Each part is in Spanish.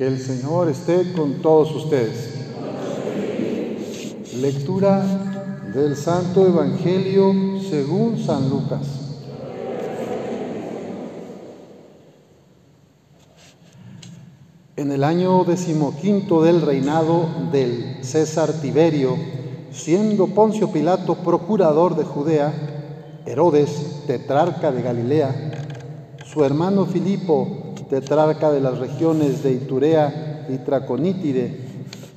Que el Señor esté con todos ustedes. Lectura del Santo Evangelio según San Lucas. En el año decimoquinto del reinado del César Tiberio, siendo Poncio Pilato procurador de Judea, Herodes, tetrarca de Galilea, su hermano Filipo, tetrarca de las regiones de Iturea y Traconítide,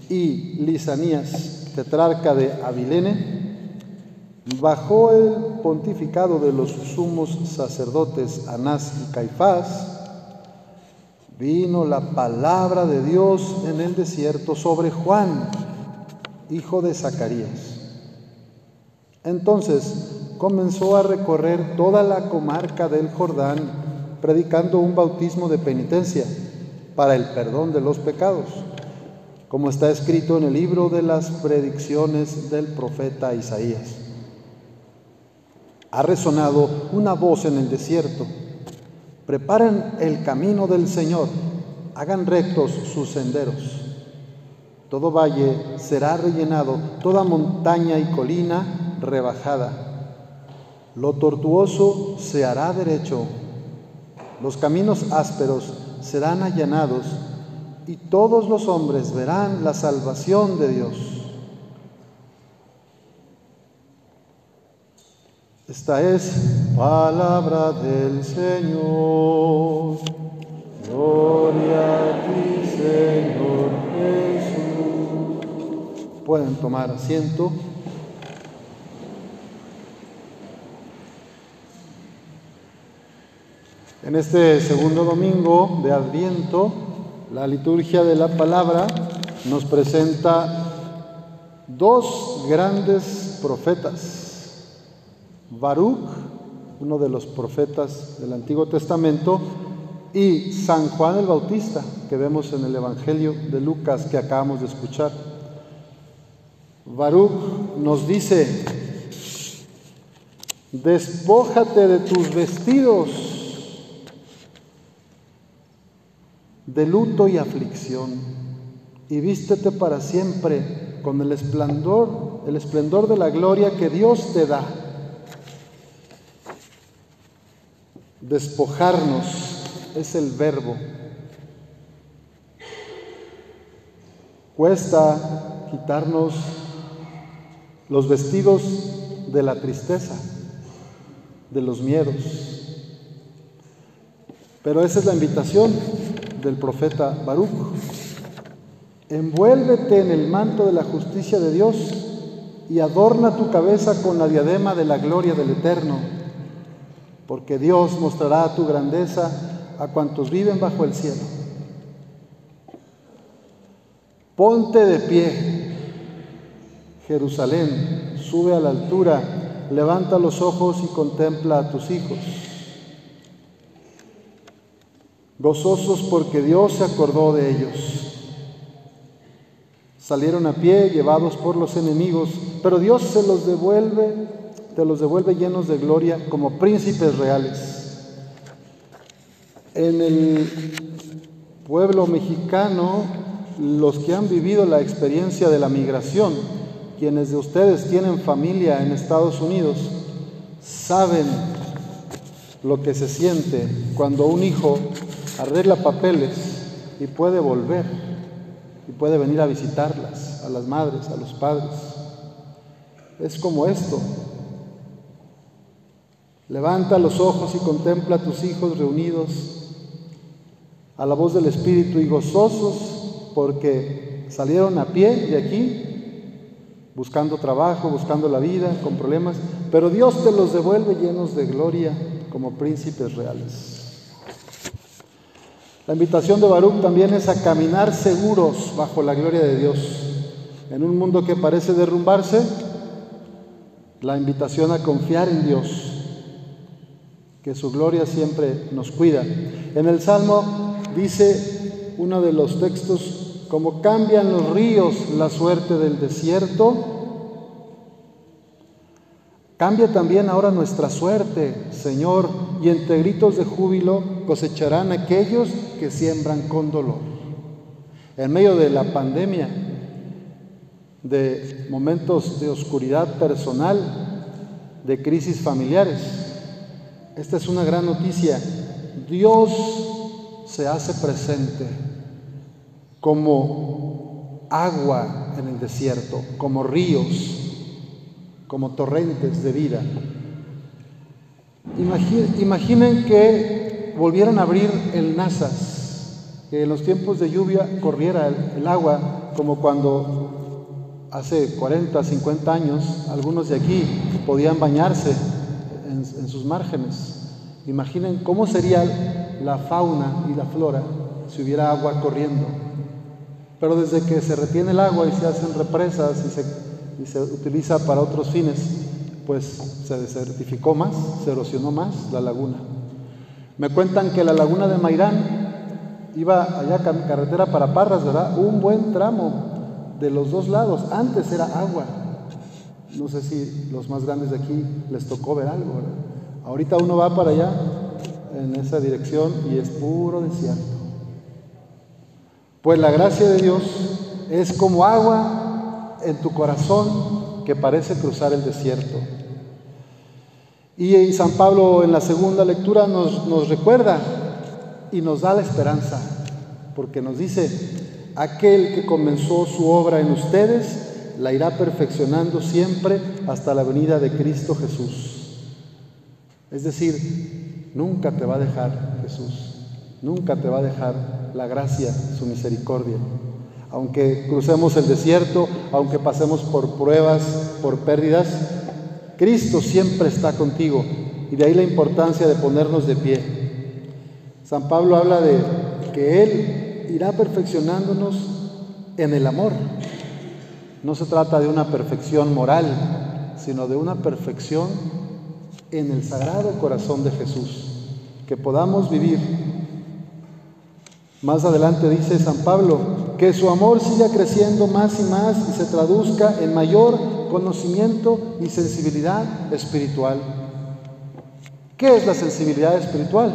y Lisanías, tetrarca de Abilene, bajó el pontificado de los sumos sacerdotes Anás y Caifás, vino la palabra de Dios en el desierto sobre Juan, hijo de Zacarías. Entonces comenzó a recorrer toda la comarca del Jordán, predicando un bautismo de penitencia para el perdón de los pecados, como está escrito en el libro de las predicciones del profeta Isaías. Ha resonado una voz en el desierto, preparen el camino del Señor, hagan rectos sus senderos. Todo valle será rellenado, toda montaña y colina rebajada. Lo tortuoso se hará derecho, los caminos ásperos serán allanados y todos los hombres verán la salvación de Dios. Esta es palabra del Señor. Gloria a ti, Señor Jesús. Pueden tomar asiento. En este segundo domingo de Adviento, la liturgia de la palabra nos presenta dos grandes profetas. Baruch, uno de los profetas del Antiguo Testamento, y San Juan el Bautista, que vemos en el Evangelio de Lucas que acabamos de escuchar. Baruch nos dice, despójate de tus vestidos de luto y aflicción, y vístete para siempre con el esplendor, el esplendor de la gloria que Dios te da. Despojarnos es el verbo. Cuesta quitarnos los vestidos de la tristeza, de los miedos. Pero esa es la invitación del profeta Baruch. Envuélvete en el manto de la justicia de Dios y adorna tu cabeza con la diadema de la gloria del Eterno, porque Dios mostrará tu grandeza a cuantos viven bajo el cielo. Ponte de pie, Jerusalén, sube a la altura, levanta los ojos y contempla a tus hijos gozosos porque Dios se acordó de ellos. Salieron a pie, llevados por los enemigos, pero Dios se los devuelve, te los devuelve llenos de gloria como príncipes reales. En el pueblo mexicano, los que han vivido la experiencia de la migración, quienes de ustedes tienen familia en Estados Unidos, saben lo que se siente cuando un hijo arregla papeles y puede volver y puede venir a visitarlas, a las madres, a los padres. Es como esto. Levanta los ojos y contempla a tus hijos reunidos a la voz del Espíritu y gozosos porque salieron a pie de aquí buscando trabajo, buscando la vida, con problemas, pero Dios te los devuelve llenos de gloria como príncipes reales. La invitación de Baruch también es a caminar seguros bajo la gloria de Dios. En un mundo que parece derrumbarse, la invitación a confiar en Dios, que su gloria siempre nos cuida. En el Salmo dice uno de los textos, como cambian los ríos la suerte del desierto, Cambia también ahora nuestra suerte, Señor, y entre gritos de júbilo cosecharán aquellos que siembran con dolor. En medio de la pandemia, de momentos de oscuridad personal, de crisis familiares, esta es una gran noticia. Dios se hace presente como agua en el desierto, como ríos, como torrentes de vida. Imaginen que volvieran a abrir el Nazas, que en los tiempos de lluvia corriera el, agua, como cuando hace 40, 50 años algunos de aquí podían bañarse en, en sus márgenes. Imaginen cómo sería la fauna y la flora si hubiera agua corriendo. Pero desde que se retiene el agua y se hacen represas y se, y se utiliza para otros fines, pues se desertificó más, se erosionó más la laguna. Me cuentan que la laguna de Mairán iba allá carretera para Parras, ¿verdad? Un buen tramo de los dos lados. Antes era agua. No sé si los más grandes de aquí les tocó ver algo, ¿verdad? Ahorita uno va para allá en esa dirección y es puro desierto. Pues la gracia de Dios es como agua en tu corazón que parece cruzar el desierto. Y San Pablo en la segunda lectura nos, recuerda y nos da la esperanza, porque nos dice, aquel que comenzó su obra en ustedes, la irá perfeccionando siempre hasta la venida de Cristo Jesús. Es decir, nunca te va a dejar Jesús, nunca te va a dejar la gracia, su misericordia aunque crucemos el desierto, aunque pasemos por pruebas, por pérdidas, Cristo siempre está contigo y de ahí la importancia de ponernos de pie. San Pablo habla de que Él irá perfeccionándonos en el amor. No se trata de una perfección moral, sino de una perfección en el sagrado corazón de Jesús, que podamos vivir. Más adelante dice San Pablo, que su amor siga creciendo más y más y se traduzca en mayor conocimiento y sensibilidad espiritual. ¿Qué es la sensibilidad espiritual?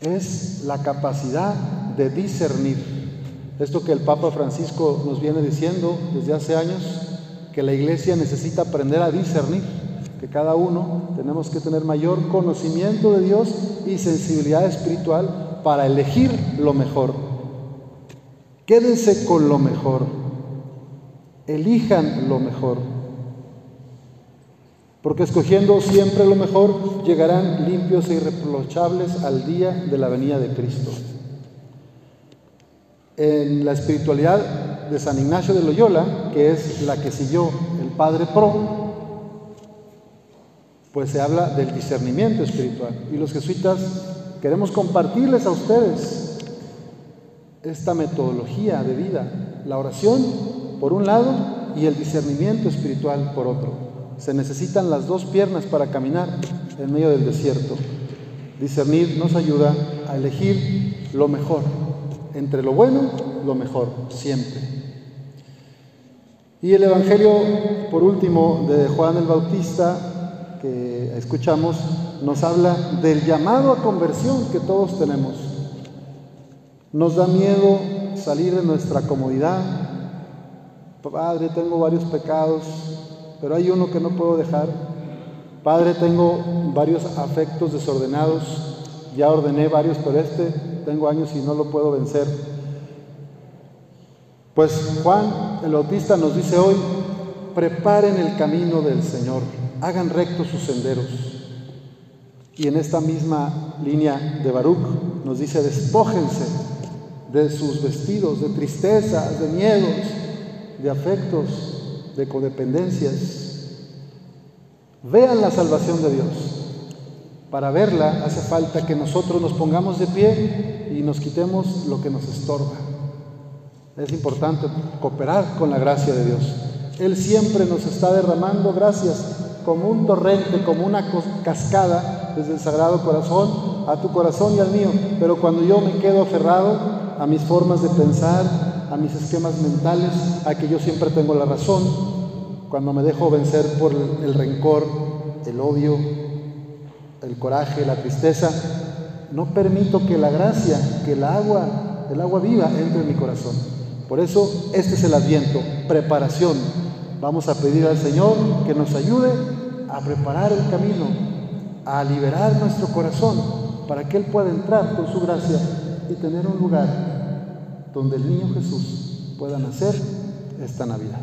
Es la capacidad de discernir. Esto que el Papa Francisco nos viene diciendo desde hace años, que la iglesia necesita aprender a discernir, que cada uno tenemos que tener mayor conocimiento de Dios y sensibilidad espiritual para elegir lo mejor. Quédense con lo mejor. Elijan lo mejor. Porque escogiendo siempre lo mejor, llegarán limpios e irreprochables al día de la venida de Cristo. En la espiritualidad de San Ignacio de Loyola, que es la que siguió el Padre Pro, pues se habla del discernimiento espiritual. Y los jesuitas queremos compartirles a ustedes esta metodología de vida, la oración por un lado y el discernimiento espiritual por otro. Se necesitan las dos piernas para caminar en medio del desierto. Discernir nos ayuda a elegir lo mejor, entre lo bueno, lo mejor, siempre. Y el Evangelio, por último, de Juan el Bautista, que escuchamos, nos habla del llamado a conversión que todos tenemos. Nos da miedo salir de nuestra comodidad. Padre, tengo varios pecados, pero hay uno que no puedo dejar. Padre, tengo varios afectos desordenados. Ya ordené varios, pero este tengo años y no lo puedo vencer. Pues Juan el Bautista nos dice hoy, preparen el camino del Señor, hagan rectos sus senderos. Y en esta misma línea de Baruch nos dice, despójense de sus vestidos, de tristezas, de miedos, de afectos, de codependencias. Vean la salvación de Dios. Para verla hace falta que nosotros nos pongamos de pie y nos quitemos lo que nos estorba. Es importante cooperar con la gracia de Dios. Él siempre nos está derramando gracias como un torrente, como una cascada desde el Sagrado Corazón a tu corazón y al mío. Pero cuando yo me quedo aferrado, a mis formas de pensar, a mis esquemas mentales, a que yo siempre tengo la razón, cuando me dejo vencer por el rencor, el odio, el coraje, la tristeza, no permito que la gracia, que el agua el agua viva entre en mi corazón. Por eso este es el adviento, preparación. Vamos a pedir al Señor que nos ayude a preparar el camino, a liberar nuestro corazón para que Él pueda entrar con su gracia y tener un lugar donde el niño Jesús pueda nacer esta Navidad.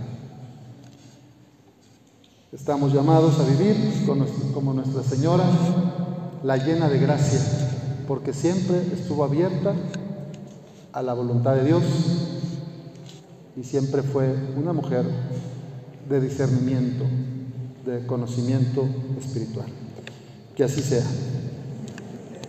Estamos llamados a vivir como Nuestra Señora, la llena de gracia, porque siempre estuvo abierta a la voluntad de Dios y siempre fue una mujer de discernimiento, de conocimiento espiritual. Que así sea.